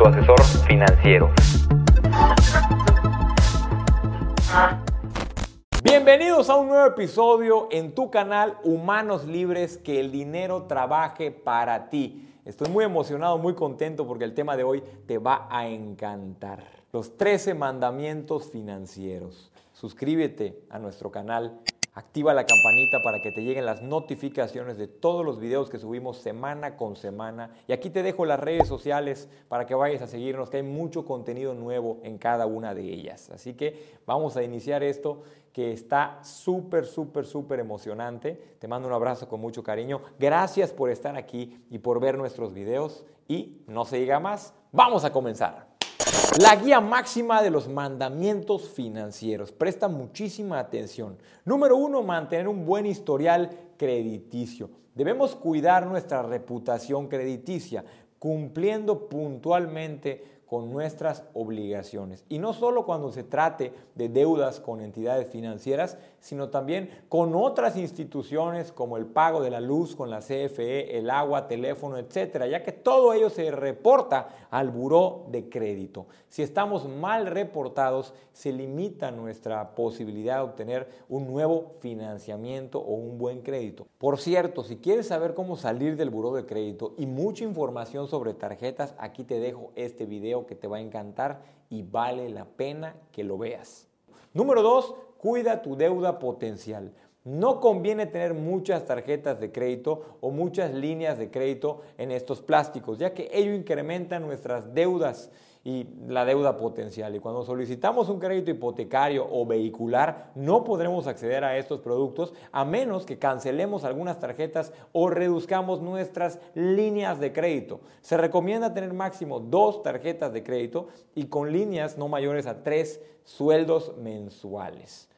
tu asesor financiero. Bienvenidos a un nuevo episodio en tu canal Humanos Libres, que el dinero trabaje para ti. Estoy muy emocionado, muy contento porque el tema de hoy te va a encantar. Los 13 mandamientos financieros. Suscríbete a nuestro canal Activa la campanita para que te lleguen las notificaciones de todos los videos que subimos semana con semana. Y aquí te dejo las redes sociales para que vayas a seguirnos, que hay mucho contenido nuevo en cada una de ellas. Así que vamos a iniciar esto que está súper, súper, súper emocionante. Te mando un abrazo con mucho cariño. Gracias por estar aquí y por ver nuestros videos. Y no se diga más, vamos a comenzar. La guía máxima de los mandamientos financieros. Presta muchísima atención. Número uno, mantener un buen historial crediticio. Debemos cuidar nuestra reputación crediticia, cumpliendo puntualmente con nuestras obligaciones. Y no solo cuando se trate de deudas con entidades financieras, sino también con otras instituciones como el pago de la luz con la CFE, el agua, teléfono, etcétera, ya que todo ello se reporta al buró de crédito. Si estamos mal reportados, se limita nuestra posibilidad de obtener un nuevo financiamiento o un buen crédito. Por cierto, si quieres saber cómo salir del buró de crédito y mucha información sobre tarjetas, aquí te dejo este video que te va a encantar y vale la pena que lo veas. Número dos, cuida tu deuda potencial. No conviene tener muchas tarjetas de crédito o muchas líneas de crédito en estos plásticos, ya que ello incrementa nuestras deudas y la deuda potencial. Y cuando solicitamos un crédito hipotecario o vehicular, no podremos acceder a estos productos a menos que cancelemos algunas tarjetas o reduzcamos nuestras líneas de crédito. Se recomienda tener máximo dos tarjetas de crédito y con líneas no mayores a tres sueldos mensuales.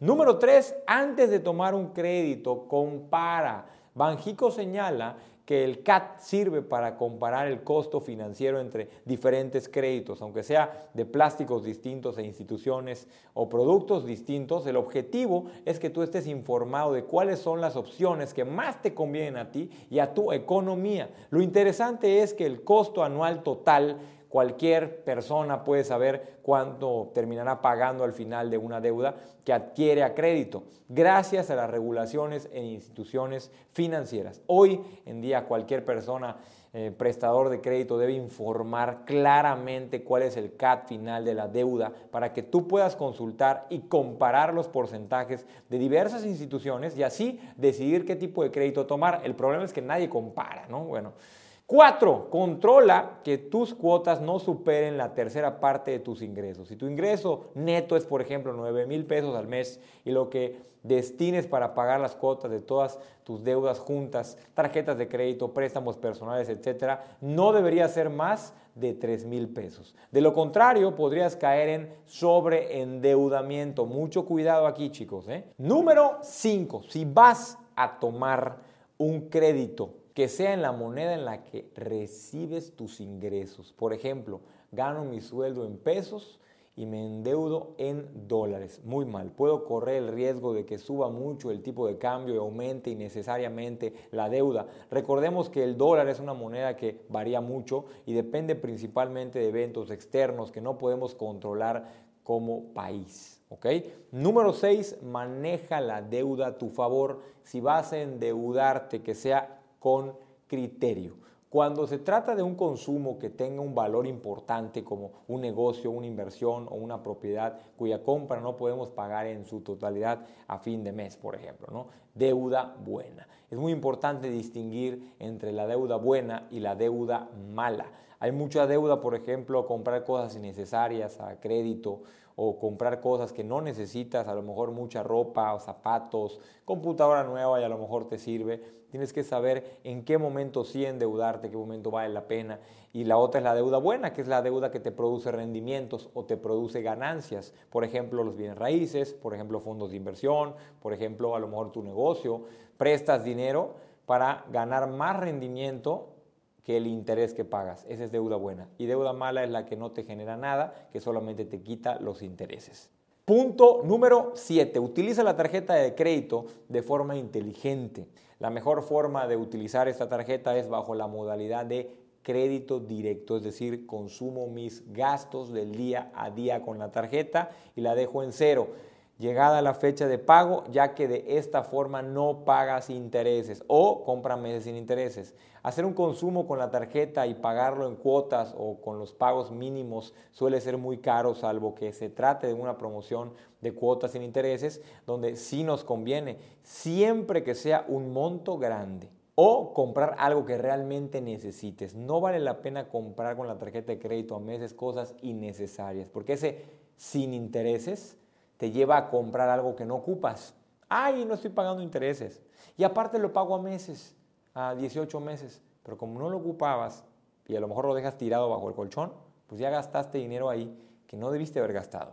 Número tres, antes de tomar un crédito, compara. Banjico señala que el CAT sirve para comparar el costo financiero entre diferentes créditos, aunque sea de plásticos distintos e instituciones o productos distintos, el objetivo es que tú estés informado de cuáles son las opciones que más te convienen a ti y a tu economía. Lo interesante es que el costo anual total Cualquier persona puede saber cuánto terminará pagando al final de una deuda que adquiere a crédito, gracias a las regulaciones en instituciones financieras. Hoy en día cualquier persona eh, prestador de crédito debe informar claramente cuál es el CAT final de la deuda para que tú puedas consultar y comparar los porcentajes de diversas instituciones y así decidir qué tipo de crédito tomar. El problema es que nadie compara, ¿no? Bueno, Cuatro, controla que tus cuotas no superen la tercera parte de tus ingresos. Si tu ingreso neto es, por ejemplo, 9 mil pesos al mes y lo que destines para pagar las cuotas de todas tus deudas juntas, tarjetas de crédito, préstamos personales, etcétera, no debería ser más de 3 mil pesos. De lo contrario, podrías caer en sobreendeudamiento. Mucho cuidado aquí, chicos. ¿eh? Número 5. Si vas a tomar un crédito que sea en la moneda en la que recibes tus ingresos. Por ejemplo, gano mi sueldo en pesos y me endeudo en dólares. Muy mal. Puedo correr el riesgo de que suba mucho el tipo de cambio y aumente innecesariamente la deuda. Recordemos que el dólar es una moneda que varía mucho y depende principalmente de eventos externos que no podemos controlar como país. ¿ok? Número 6, maneja la deuda a tu favor. Si vas a endeudarte, que sea con criterio. Cuando se trata de un consumo que tenga un valor importante como un negocio, una inversión o una propiedad cuya compra no podemos pagar en su totalidad a fin de mes, por ejemplo, ¿no? Deuda buena. Es muy importante distinguir entre la deuda buena y la deuda mala. Hay mucha deuda, por ejemplo, comprar cosas innecesarias a crédito o comprar cosas que no necesitas, a lo mejor mucha ropa o zapatos, computadora nueva y a lo mejor te sirve. Tienes que saber en qué momento sí endeudarte, qué momento vale la pena. Y la otra es la deuda buena, que es la deuda que te produce rendimientos o te produce ganancias. Por ejemplo, los bienes raíces, por ejemplo, fondos de inversión, por ejemplo, a lo mejor tu negocio. Prestas dinero para ganar más rendimiento que el interés que pagas. Esa es deuda buena. Y deuda mala es la que no te genera nada, que solamente te quita los intereses. Punto número 7. Utiliza la tarjeta de crédito de forma inteligente. La mejor forma de utilizar esta tarjeta es bajo la modalidad de crédito directo, es decir, consumo mis gastos del día a día con la tarjeta y la dejo en cero llegada la fecha de pago, ya que de esta forma no pagas intereses o compra meses sin intereses. Hacer un consumo con la tarjeta y pagarlo en cuotas o con los pagos mínimos suele ser muy caro, salvo que se trate de una promoción de cuotas sin intereses, donde sí nos conviene, siempre que sea un monto grande. O comprar algo que realmente necesites. No vale la pena comprar con la tarjeta de crédito a meses cosas innecesarias, porque ese sin intereses te lleva a comprar algo que no ocupas. Ay, no estoy pagando intereses. Y aparte lo pago a meses, a 18 meses. Pero como no lo ocupabas y a lo mejor lo dejas tirado bajo el colchón, pues ya gastaste dinero ahí que no debiste haber gastado.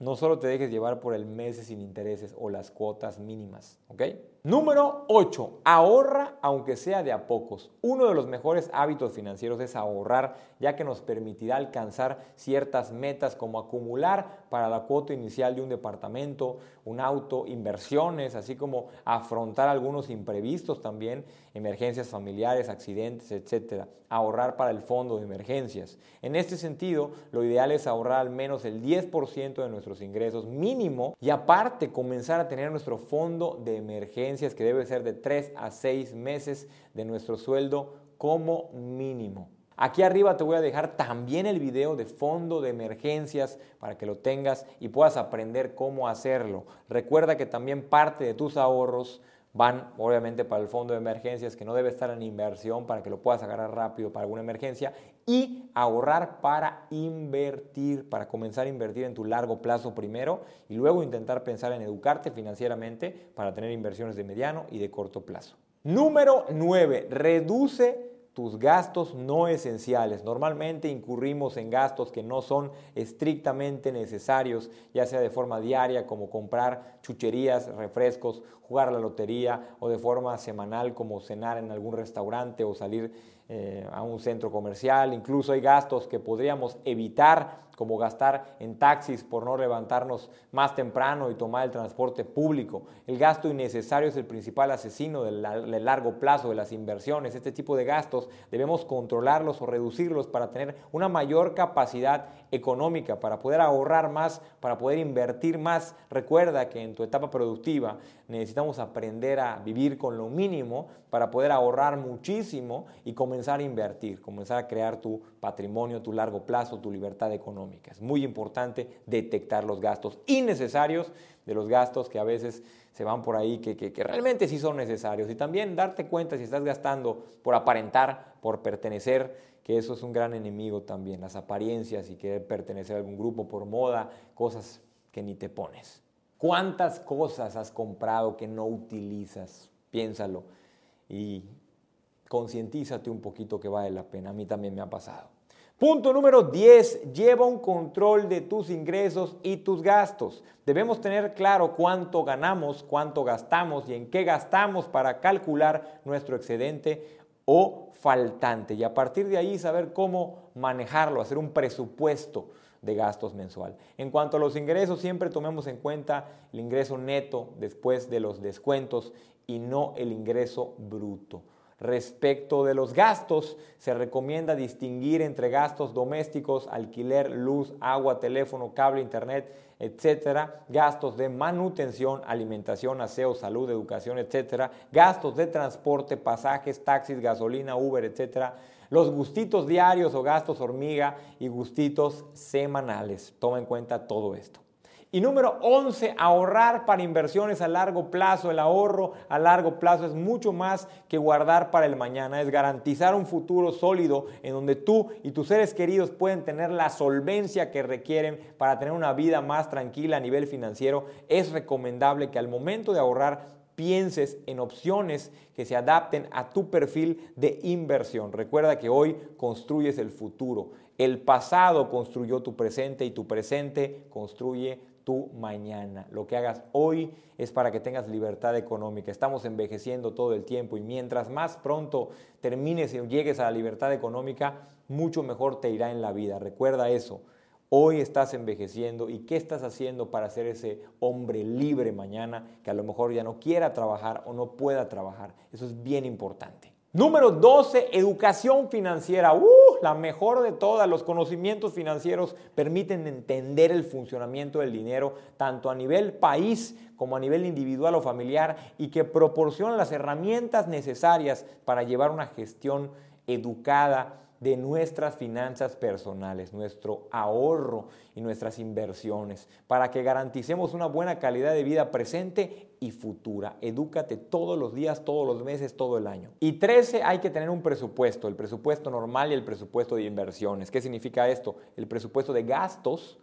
No solo te dejes llevar por el mes sin intereses o las cuotas mínimas, ¿ok? Número 8. Ahorra aunque sea de a pocos. Uno de los mejores hábitos financieros es ahorrar, ya que nos permitirá alcanzar ciertas metas como acumular para la cuota inicial de un departamento, un auto, inversiones, así como afrontar algunos imprevistos también, emergencias familiares, accidentes, etc. Ahorrar para el fondo de emergencias. En este sentido, lo ideal es ahorrar al menos el 10% de nuestros ingresos mínimo y aparte comenzar a tener nuestro fondo de emergencia que debe ser de 3 a 6 meses de nuestro sueldo como mínimo. Aquí arriba te voy a dejar también el video de fondo de emergencias para que lo tengas y puedas aprender cómo hacerlo. Recuerda que también parte de tus ahorros van obviamente para el fondo de emergencias que no debe estar en inversión para que lo puedas agarrar rápido para alguna emergencia y ahorrar para invertir, para comenzar a invertir en tu largo plazo primero y luego intentar pensar en educarte financieramente para tener inversiones de mediano y de corto plazo. Número 9, reduce tus gastos no esenciales. Normalmente incurrimos en gastos que no son estrictamente necesarios, ya sea de forma diaria como comprar chucherías, refrescos, jugar a la lotería o de forma semanal como cenar en algún restaurante o salir eh, a un centro comercial. Incluso hay gastos que podríamos evitar como gastar en taxis por no levantarnos más temprano y tomar el transporte público. El gasto innecesario es el principal asesino del, largo plazo de las inversiones. Este tipo de gastos debemos controlarlos o reducirlos para tener una mayor capacidad económica, para poder ahorrar más, para poder invertir más. Recuerda que en tu etapa productiva necesitamos aprender a vivir con lo mínimo para poder ahorrar muchísimo y comenzar a invertir, comenzar a crear tu patrimonio, tu largo plazo, tu libertad económica. Es muy importante detectar los gastos innecesarios de los gastos que a veces se van por ahí, que, que, realmente sí son necesarios. Y también darte cuenta si estás gastando por aparentar, por pertenecer, que eso es un gran enemigo también, las apariencias y querer pertenecer a algún grupo por moda, cosas que ni te pones. ¿Cuántas cosas has comprado que no utilizas? Piénsalo y concientízate un poquito que vale la pena. A mí también me ha pasado. Punto número 10. Lleva un control de tus ingresos y tus gastos. Debemos tener claro cuánto ganamos, cuánto gastamos y en qué gastamos para calcular nuestro excedente o faltante. Y a partir de ahí saber cómo manejarlo, hacer un presupuesto de gastos mensual. En cuanto a los ingresos, siempre tomemos en cuenta el ingreso neto después de los descuentos y no el ingreso bruto. Respecto de los gastos, se recomienda distinguir entre gastos domésticos, alquiler, luz, agua, teléfono, cable, internet, etcétera, gastos de manutención, alimentación, aseo, salud, educación, etcétera, gastos de transporte, pasajes, taxis, gasolina, Uber, etcétera, los gustitos diarios o gastos hormiga y gustitos semanales. Toma en cuenta todo esto. Y número 11, ahorrar para inversiones a largo plazo. El ahorro a largo plazo es mucho más que guardar para el mañana. Es garantizar un futuro sólido en donde tú y tus seres queridos pueden tener la solvencia que requieren para tener una vida más tranquila a nivel financiero. Es recomendable que al momento de ahorrar pienses en opciones que se adapten a tu perfil de inversión. Recuerda que hoy construyes el futuro. El pasado construyó tu presente y tu presente construye tu mañana. Lo que hagas hoy es para que tengas libertad económica. Estamos envejeciendo todo el tiempo y mientras más pronto termines y llegues a la libertad económica, mucho mejor te irá en la vida. Recuerda eso. Hoy estás envejeciendo y qué estás haciendo para ser ese hombre libre mañana que a lo mejor ya no quiera trabajar o no pueda trabajar. Eso es bien importante. Número 12, educación financiera. ¡Uh! La mejor de todas. Los conocimientos financieros permiten entender el funcionamiento del dinero tanto a nivel país como a nivel individual o familiar y que proporcionan las herramientas necesarias para llevar una gestión educada de nuestras finanzas personales, nuestro ahorro y nuestras inversiones, para que garanticemos una buena calidad de vida presente y futura. Edúcate todos los días, todos los meses, todo el año. Y 13, hay que tener un presupuesto, el presupuesto normal y el presupuesto de inversiones. ¿Qué significa esto? El presupuesto de gastos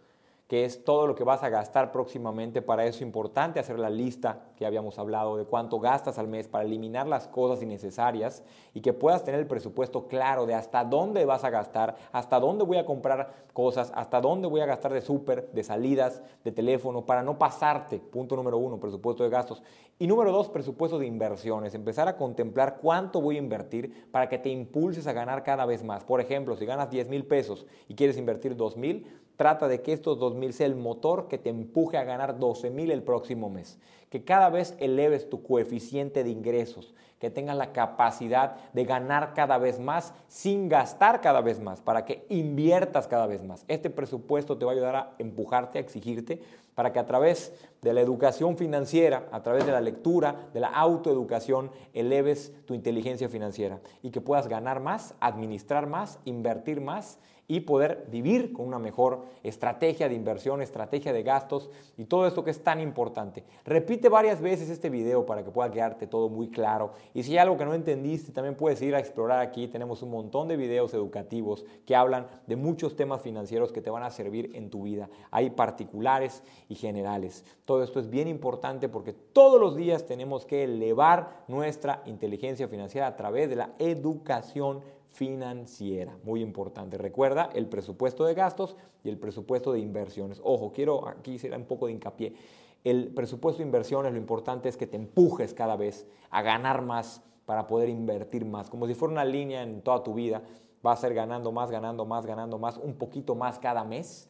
que es todo lo que vas a gastar próximamente. Para eso es importante hacer la lista que habíamos hablado de cuánto gastas al mes para eliminar las cosas innecesarias y que puedas tener el presupuesto claro de hasta dónde vas a gastar, hasta dónde voy a comprar cosas, hasta dónde voy a gastar de súper, de salidas, de teléfono, para no pasarte. Punto número uno, presupuesto de gastos. Y número dos, presupuesto de inversiones. Empezar a contemplar cuánto voy a invertir para que te impulses a ganar cada vez más. Por ejemplo, si ganas 10 mil pesos y quieres invertir 2 mil, Trata de que estos 2.000 sea el motor que te empuje a ganar 12.000 el próximo mes. Que cada vez eleves tu coeficiente de ingresos, que tengas la capacidad de ganar cada vez más sin gastar cada vez más, para que inviertas cada vez más. Este presupuesto te va a ayudar a empujarte, a exigirte, para que a través de la educación financiera, a través de la lectura, de la autoeducación, eleves tu inteligencia financiera y que puedas ganar más, administrar más, invertir más y poder vivir con una mejor estrategia de inversión, estrategia de gastos y todo esto que es tan importante. Repite varias veces este video para que pueda quedarte todo muy claro. Y si hay algo que no entendiste, también puedes ir a explorar aquí. Tenemos un montón de videos educativos que hablan de muchos temas financieros que te van a servir en tu vida. Hay particulares y generales. Todo esto es bien importante porque todos los días tenemos que elevar nuestra inteligencia financiera a través de la educación financiera. Muy importante. Recuerda el presupuesto de gastos y el presupuesto de inversiones. Ojo, quiero aquí hacer un poco de hincapié. El presupuesto de inversiones, lo importante es que te empujes cada vez a ganar más para poder invertir más. Como si fuera una línea en toda tu vida. Vas a ser ganando más, ganando más, ganando más, un poquito más cada mes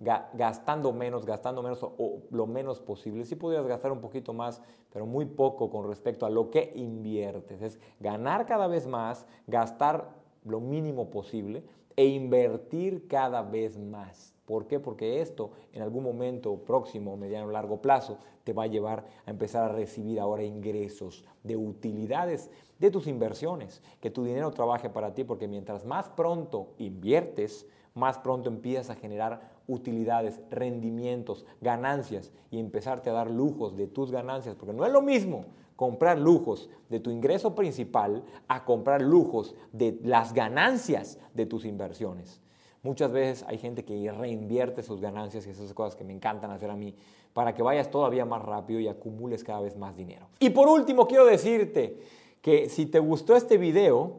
gastando menos, gastando menos o, lo menos posible. Sí podrías gastar un poquito más, pero muy poco con respecto a lo que inviertes. Es ganar cada vez más, gastar lo mínimo posible e invertir cada vez más. ¿Por qué? Porque esto en algún momento próximo, mediano o largo plazo, te va a llevar a empezar a recibir ahora ingresos de utilidades de tus inversiones, que tu dinero trabaje para ti, porque mientras más pronto inviertes, más pronto empiezas a generar utilidades, rendimientos, ganancias y empezarte a dar lujos de tus ganancias, porque no es lo mismo comprar lujos de tu ingreso principal a comprar lujos de las ganancias de tus inversiones. Muchas veces hay gente que reinvierte sus ganancias y esas cosas que me encantan hacer a mí para que vayas todavía más rápido y acumules cada vez más dinero. Y por último, quiero decirte que si te gustó este video,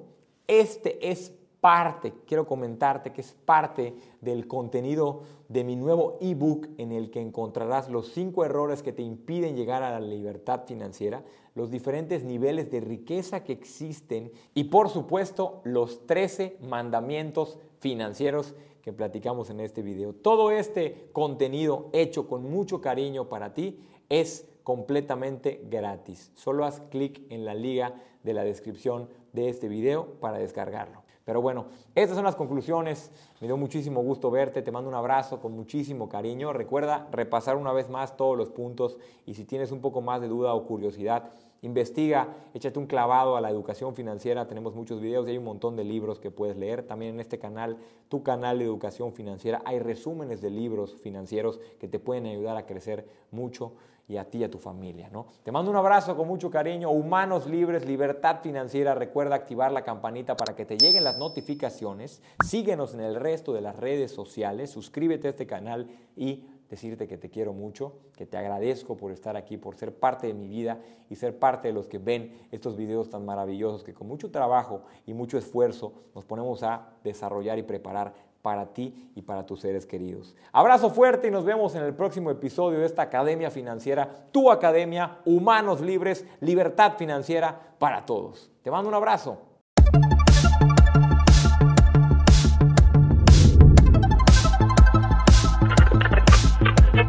este es parte, quiero comentarte que es parte del contenido de mi nuevo ebook en el que encontrarás los cinco errores que te impiden llegar a la libertad financiera, los diferentes niveles de riqueza que existen y por supuesto los 13 mandamientos financieros que platicamos en este video. Todo este contenido hecho con mucho cariño para ti es completamente gratis. Solo haz clic en la liga de la descripción de este video para descargarlo. Pero bueno, estas son las conclusiones. Me dio muchísimo gusto verte. Te mando un abrazo con muchísimo cariño. Recuerda repasar una vez más todos los puntos y si tienes un poco más de duda o curiosidad, investiga, échate un clavado a la educación financiera. Tenemos muchos videos y hay un montón de libros que puedes leer. También en este canal, tu canal de educación financiera, hay resúmenes de libros financieros que te pueden ayudar a crecer mucho y a ti y a tu familia. ¿no? Te mando un abrazo con mucho cariño. Humanos libres, libertad financiera. Recuerda activar la campanita para que te lleguen las notificaciones. Síguenos en el resto de las redes sociales. Suscríbete a este canal y decirte que te quiero mucho, que te agradezco por estar aquí, por ser parte de mi vida y ser parte de los que ven estos videos tan maravillosos que con mucho trabajo y mucho esfuerzo nos ponemos a desarrollar y preparar para ti y para tus seres queridos. Abrazo fuerte y nos vemos en el próximo episodio de esta Academia Financiera, tu Academia, Humanos Libres, Libertad Financiera para todos. Te mando un abrazo.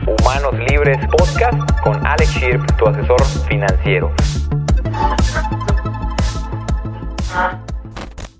Humanos Libres Podcast con Alex Shirp, tu asesor financiero.